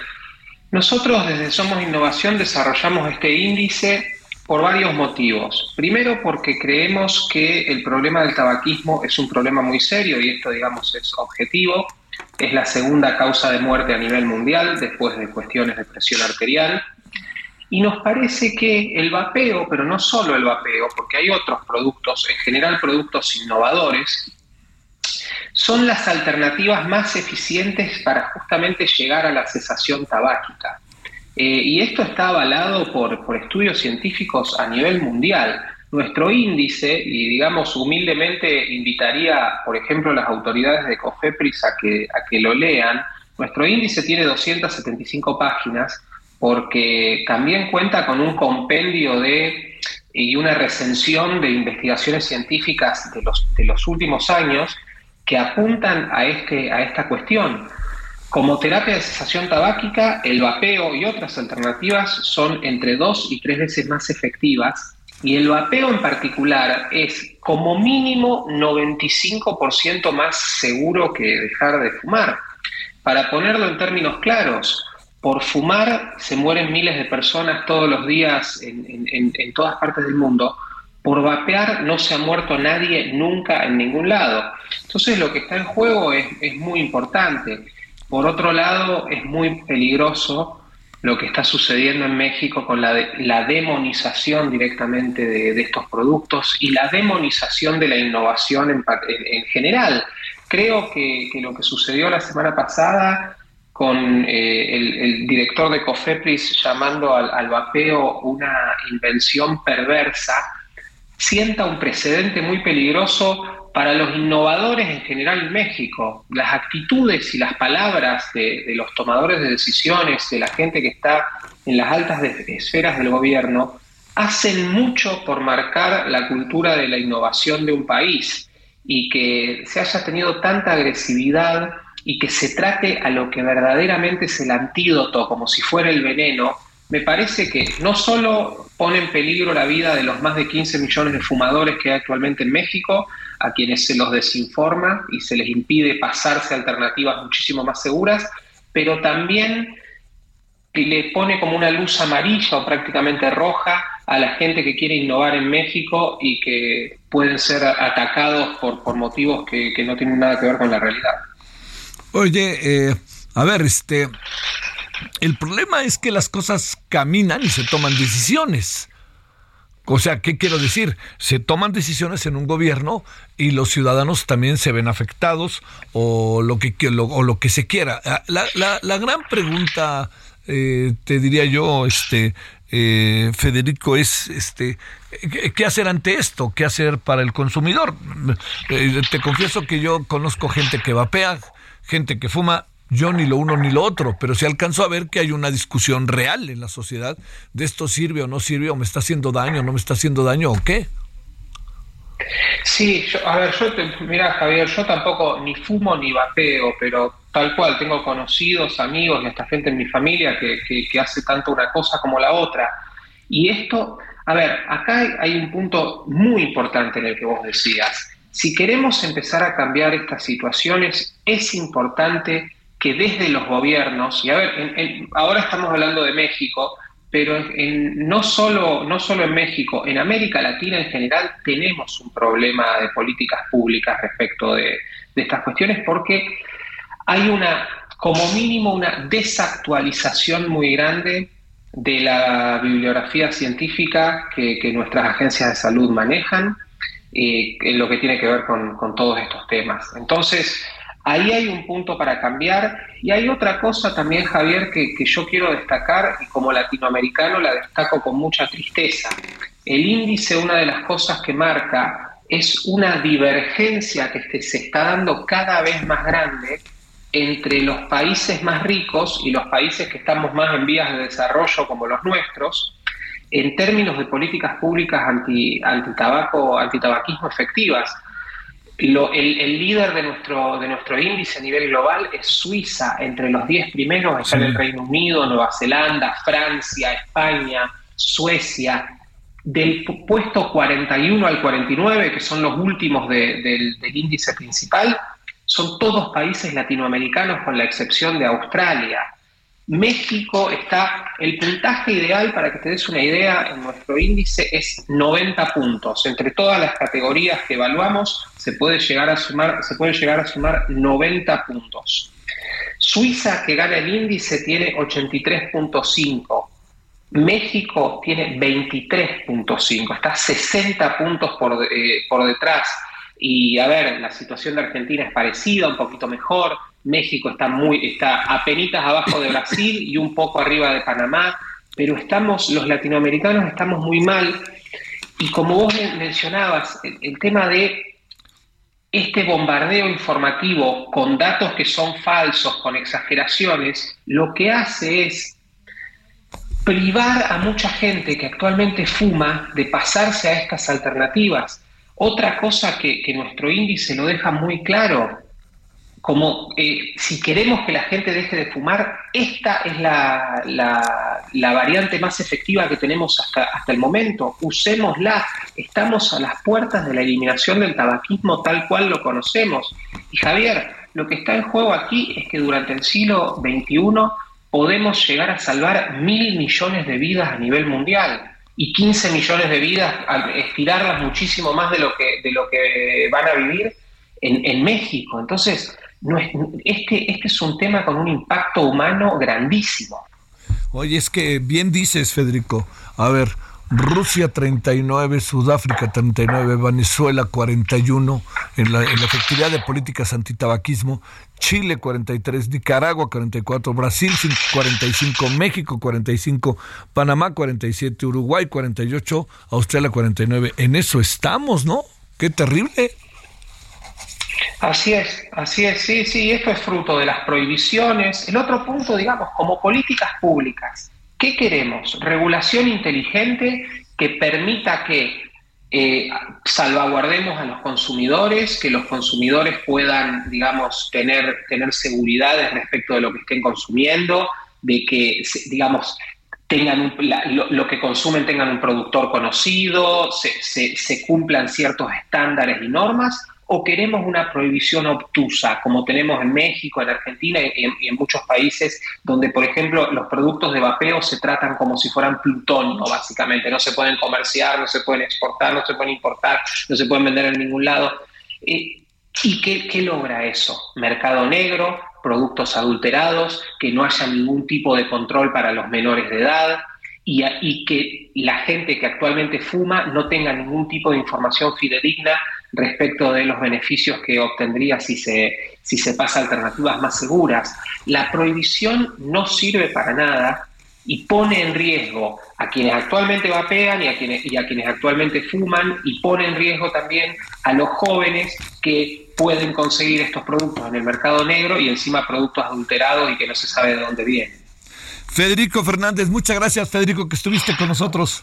Speaker 7: nosotros desde Somos Innovación desarrollamos este índice por varios motivos. Primero, porque creemos que el problema del tabaquismo es un problema muy serio y esto, digamos, es objetivo. Es la segunda causa de muerte a nivel mundial después de cuestiones de presión arterial. Y nos parece que el vapeo, pero no solo el vapeo, porque hay otros productos, en general productos innovadores, son las alternativas más eficientes para justamente llegar a la cesación tabáquica. Eh, y esto está avalado por, por, estudios científicos a nivel mundial. Nuestro índice, y digamos humildemente invitaría, por ejemplo, a las autoridades de COFEPRIS a que, a que lo lean, nuestro índice tiene 275 páginas porque también cuenta con un compendio de y una recensión de investigaciones científicas de los, de los últimos años que apuntan a, este, a esta cuestión. Como terapia de cesación tabáquica, el vapeo y otras alternativas son entre dos y tres veces más efectivas y el vapeo en particular es como mínimo 95% más seguro que dejar de fumar. Para ponerlo en términos claros, por fumar se mueren miles de personas todos los días en, todas partes del mundo. Por vapear no se ha muerto nadie nunca en ningún lado. Entonces lo que está en juego es, muy importante. Por otro lado, es muy peligroso lo que está sucediendo en México con la, la demonización directamente de, estos productos y la demonización de la innovación en, general. Creo que, lo que sucedió la semana pasada con eh, el, director de COFEPRIS llamando al, vapeo una invención perversa, sienta un precedente muy peligroso para los innovadores en general en México. Las actitudes y las palabras de, los tomadores de decisiones, de la gente que está en las altas esferas del gobierno, hacen mucho por marcar la cultura de la innovación de un país y que se haya tenido tanta agresividad y que se trate a lo que verdaderamente es el antídoto, como si fuera el veneno, me parece que no solo pone en peligro la vida de los más de 15 millones de fumadores que hay actualmente en México, a quienes se los desinforma y se les impide pasarse alternativas muchísimo más seguras, pero también le pone como una luz amarilla o prácticamente roja a la gente que quiere innovar en México y que pueden ser atacados por, por motivos que, no tienen nada que ver con la realidad.
Speaker 1: Oye, eh, a ver, este, el problema es que las cosas caminan y se toman decisiones. O sea, ¿qué quiero decir? Se toman decisiones en un gobierno y los ciudadanos también se ven afectados o lo que, o lo que se quiera. Ah, la, la, la gran pregunta, eh, te diría yo, este, eh, Federico, es este, ¿qué hacer ante esto? ¿Qué hacer para el consumidor? Eh, te confieso que yo conozco gente que vapea, gente que fuma, yo ni lo uno ni lo otro, pero se alcanzó a ver que hay una discusión real en la sociedad de esto sirve o no sirve, o me está haciendo daño, no me está haciendo daño, o qué.
Speaker 7: Sí, a ver, yo, mira Javier, yo tampoco ni fumo ni vapeo, pero tal cual, tengo conocidos, amigos y hasta gente en mi familia que, que, hace tanto una cosa como la otra. Y esto, a ver, acá hay un punto muy importante en el que vos decías. Si queremos empezar a cambiar estas situaciones, es importante que desde los gobiernos, y a ver, ahora estamos hablando de México, pero no, solo, no solo en México, en América Latina en general tenemos un problema de políticas públicas respecto de, estas cuestiones porque hay una, como mínimo, una desactualización muy grande de la bibliografía científica que, nuestras agencias de salud manejan eh, en lo que tiene que ver con todos estos temas. Entonces, Ahí hay un punto para cambiar y hay otra cosa también, Javier, que, yo quiero destacar y como latinoamericano la destaco con mucha tristeza. El índice, una de las cosas que marca es una divergencia que se está dando cada vez más grande entre los países más ricos y los países que estamos más en vías de desarrollo como los nuestros, en términos de políticas públicas anti, tabaco, antitabaquismo efectivas el, líder de nuestro, de nuestro índice a nivel global es Suiza. Entre los 10 primeros están el Reino Unido, Nueva Zelanda, Francia, España, Suecia. Del puesto 41 al 49, que son los últimos del índice principal, son todos países latinoamericanos con la excepción de Australia. México está, el puntaje ideal, para que te des una idea, en nuestro índice es 90 puntos. Entre todas las categorías que evaluamos, se puede llegar a sumar, se puede llegar a sumar 90 puntos. Suiza, que gana el índice, tiene 83.5. México tiene 23.5, está 60 puntos por, eh, por detrás. Y a ver, la situación de Argentina es parecida, un poquito mejor. México está muy, está apenitas abajo de Brasil y un poco arriba de Panamá, pero estamos, los latinoamericanos estamos muy mal. Y como vos mencionabas, el, tema de este bombardeo informativo con datos que son falsos, con exageraciones, lo que hace es privar a mucha gente que actualmente fuma de pasarse a estas alternativas. Otra cosa que, que nuestro índice lo deja muy claro, como eh, si queremos que la gente deje de fumar, esta es la, la, variante más efectiva que tenemos hasta, hasta el momento. Usémosla. Estamos a las puertas de la eliminación del tabaquismo tal cual lo conocemos. Y Javier, lo que está en juego aquí es que durante el siglo XXI podemos llegar a salvar mil millones de vidas a nivel mundial y 15 millones de vidas, estirarlas muchísimo más de lo que, de lo que van a vivir en, en México. Entonces, no es, este, este es un tema con un impacto humano grandísimo.
Speaker 1: Oye, es que bien dices, Federico. A ver, Rusia 39, Sudáfrica 39, Venezuela 41 en la, en la efectividad de políticas antitabaquismo, Chile 43, Nicaragua 44, Brasil 45, México 45, Panamá 47, Uruguay 48, Australia 49. En eso estamos, ¿no? Qué terrible.
Speaker 7: Así es, así es, sí, sí, esto es fruto de las prohibiciones. El otro punto, digamos, como políticas públicas, ¿qué queremos? Regulación inteligente que permita que eh, salvaguardemos a los consumidores, que los consumidores puedan, digamos, tener, tener seguridades respecto de lo que estén consumiendo, de que, digamos, tengan lo, que consumen tengan un productor conocido, se, se cumplan ciertos estándares y normas, o queremos una prohibición obtusa, como tenemos en México, en Argentina y en, muchos países donde, por ejemplo, los productos de vapeo se tratan como si fueran plutonio, básicamente. No se pueden comerciar, no se pueden exportar, no se pueden importar, no se pueden vender en ningún lado. Eh, ¿Y qué, qué logra eso? Mercado negro, productos adulterados, que no haya ningún tipo de control para los menores de edad, y, que la gente que actualmente fuma no tenga ningún tipo de información fidedigna respecto de los beneficios que obtendría si se, si se pasa a alternativas más seguras. La prohibición no sirve para nada y pone en riesgo a quienes actualmente vapean y a quienes, y a quienes actualmente fuman y pone en riesgo también a los jóvenes que pueden conseguir estos productos en el mercado negro y encima productos adulterados y que no se sabe de dónde vienen.
Speaker 1: Federico Fernández, muchas gracias Federico que estuviste con nosotros.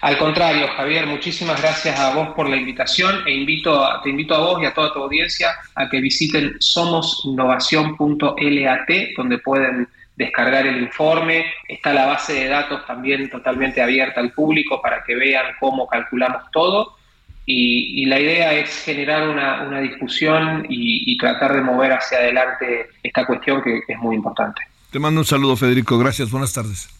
Speaker 7: Al contrario, Javier, muchísimas gracias a vos por la invitación e invito te invito a vos y a toda tu audiencia a que visiten somosinnovación.lat, donde pueden descargar el informe. Está la base de datos también totalmente abierta al público para que vean cómo calculamos todo. Y, la idea es generar una, discusión y, y tratar de mover hacia adelante esta cuestión que es muy importante.
Speaker 1: Te mando un saludo, Federico. Gracias. Buenas tardes.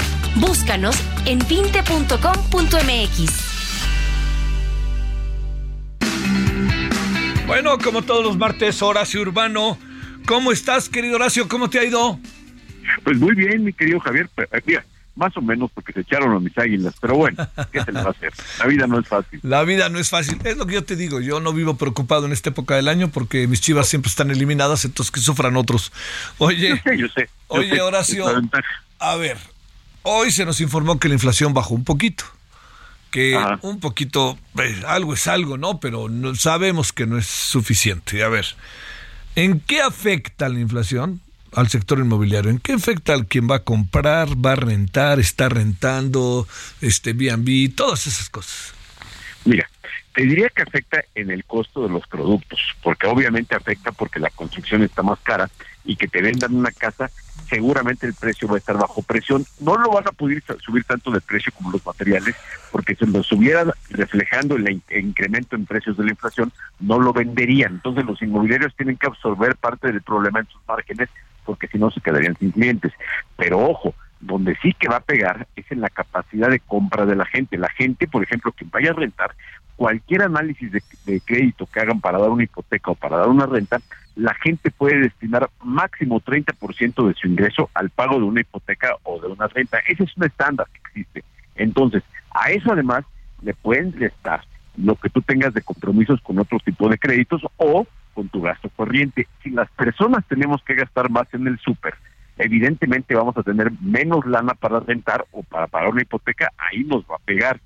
Speaker 8: Búscanos en vinte.com.mx.
Speaker 1: Bueno, como todos los martes, Horacio Urbano. ¿Cómo estás, querido Horacio? ¿Cómo te ha ido?
Speaker 9: Pues muy bien, mi querido Javier. Eh, mira, más o menos porque se echaron a mis águilas, pero bueno, ¿qué se le va a hacer? La vida no es fácil.
Speaker 1: La vida no es fácil, es lo que yo te digo, yo no vivo preocupado en esta época del año porque mis chivas siempre están eliminadas, entonces que sufran otros. Oye,
Speaker 9: yo sé, yo sé,
Speaker 1: oye Horacio, a ver, hoy se nos informó que la inflación bajó un poquito, que un poquito, eh, algo es algo, ¿no? Pero no, sabemos que no es suficiente. A ver, ¿en qué afecta la inflación? al sector inmobiliario? ¿En qué afecta al quien va a comprar, va a rentar, está rentando, este B&B, todas esas cosas?
Speaker 9: Mira, te diría que afecta en el costo de los productos, porque obviamente afecta porque la construcción está más cara y que te vendan una casa, seguramente el precio va a estar bajo presión. No lo van a poder subir tanto de precio como los materiales, porque si lo estuvieran reflejando el incremento en precios de la inflación, no lo venderían. Entonces los inmobiliarios tienen que absorber parte del problema en sus márgenes porque si no se quedarían sin clientes. Pero ojo, donde sí que va a pegar es en la capacidad de compra de la gente. La gente, por ejemplo, que vaya a rentar, cualquier análisis de, crédito que hagan para dar una hipoteca o para dar una renta, la gente puede destinar máximo 30% de su ingreso al pago de una hipoteca o de una renta. Ese es un estándar que existe. Entonces, a eso además le pueden restar lo que tú tengas de compromisos con otro tipo de créditos o con tu gasto corriente. Si las personas tenemos que gastar más en el súper, evidentemente vamos a tener menos lana para rentar o para pagar una hipoteca, ahí nos va a pegar.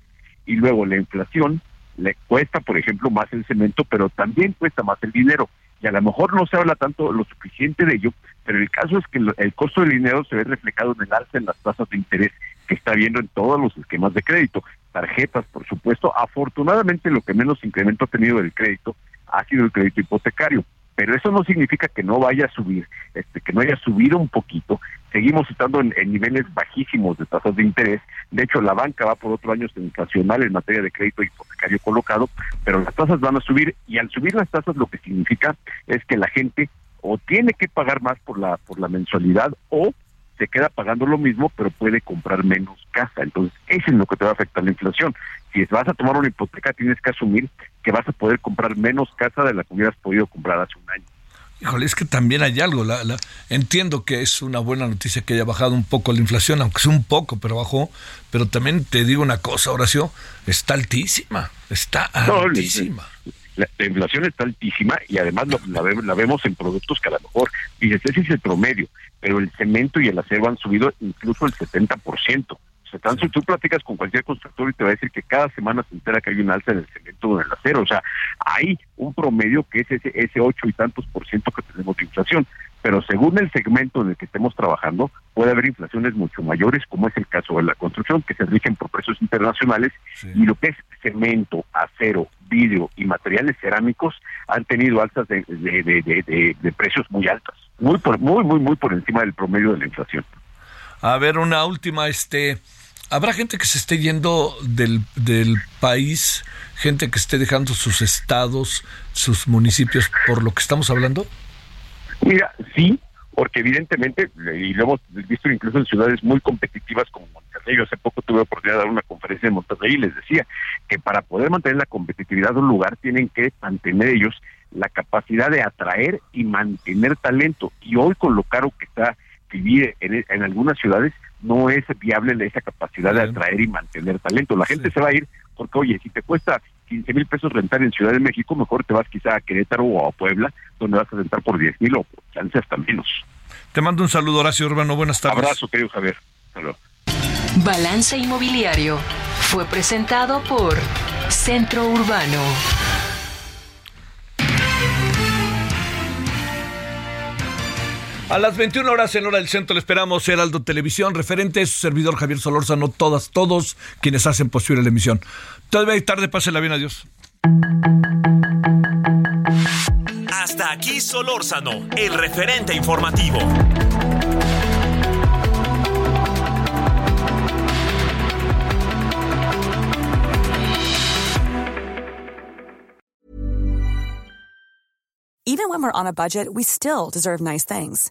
Speaker 9: Y luego la inflación le cuesta, por ejemplo, más el cemento, pero también cuesta más el dinero. Y a lo mejor no se habla tanto lo suficiente de ello, pero el caso es que el costo del dinero se ve reflejado en el alza en las tasas de interés que está viendo en todos los esquemas de crédito. Tarjetas, por supuesto. Afortunadamente, lo que menos incremento ha tenido el crédito ha sido el crédito hipotecario. Pero eso no significa que no vaya a subir, este, que no haya subido un poquito. Seguimos estando en, niveles bajísimos de tasas de interés. De hecho, la banca va por otro año sensacional en materia de crédito hipotecario colocado, pero las tasas van a subir y al subir las tasas lo que significa es que la gente o tiene que pagar más por la por la mensualidad o se queda pagando lo mismo, pero puede comprar menos casa. Entonces, eso es lo que te va a afectar la inflación. Si vas a tomar una hipoteca, tienes que asumir que vas a poder comprar menos casa de la que hubieras podido comprar hace un año.
Speaker 1: Híjole, es que también hay algo. La, entiendo que es una buena noticia que haya bajado un poco la inflación, aunque sea un poco, pero bajó. Pero también te digo una cosa, Horacio, está altísima. Está altísima.
Speaker 9: La, inflación está altísima y además la, la, vemos en productos que a lo mejor, dices, ese es el promedio, pero el cemento y el acero han subido incluso el 70%. O sea, tú platicas con cualquier constructor y te va a decir que cada semana se entera que hay un alza en el cemento o en el acero. O sea, hay un promedio que es ese, ese ocho y tantos por ciento que tenemos de inflación. Pero según el segmento en el que estemos trabajando, puede haber inflaciones mucho mayores, como es el caso de la construcción, que se rigen por precios internacionales, y lo que es cemento, acero, vidrio y materiales cerámicos han tenido alzas de, de, precios muy altas, muy, por, muy, muy, muy por encima del promedio de la inflación.
Speaker 1: A ver, una última, este, ¿Habrá gente que se esté yendo del, del país, gente que esté dejando sus estados, sus municipios por lo que estamos hablando?
Speaker 9: Mira, sí, porque evidentemente, y lo hemos visto incluso en ciudades muy competitivas como Monterrey, yo hace poco tuve oportunidad de dar una conferencia en Monterrey y les decía que para poder mantener la competitividad de un lugar tienen que mantener ellos la capacidad de atraer y mantener talento. Y hoy con lo caro que está vivir en, en algunas ciudades, no es viable esa capacidad de atraer y mantener talento. La gente se va a ir porque, oye, si te cuesta 15 mil pesos rentar en Ciudad de México, mejor te vas quizá a Querétaro o a Puebla, donde vas a rentar por 10 mil o chance hasta menos.
Speaker 1: Te mando un saludo, Horacio Urbano. Buenas tardes.
Speaker 9: Abrazo, querido Javier.
Speaker 8: Balance Inmobiliario fue presentado por Centro Urbano.
Speaker 1: A las 21 horas en hora del centro le esperamos Heraldo Televisión, referente su servidor Javier Solórzano, todas, todos quienes hacen posible la emisión. Todavía hay tarde, pásela bien, adiós.
Speaker 2: Hasta aquí Solórzano, el referente informativo.
Speaker 10: Even when we're on a budget, we still deserve nice things.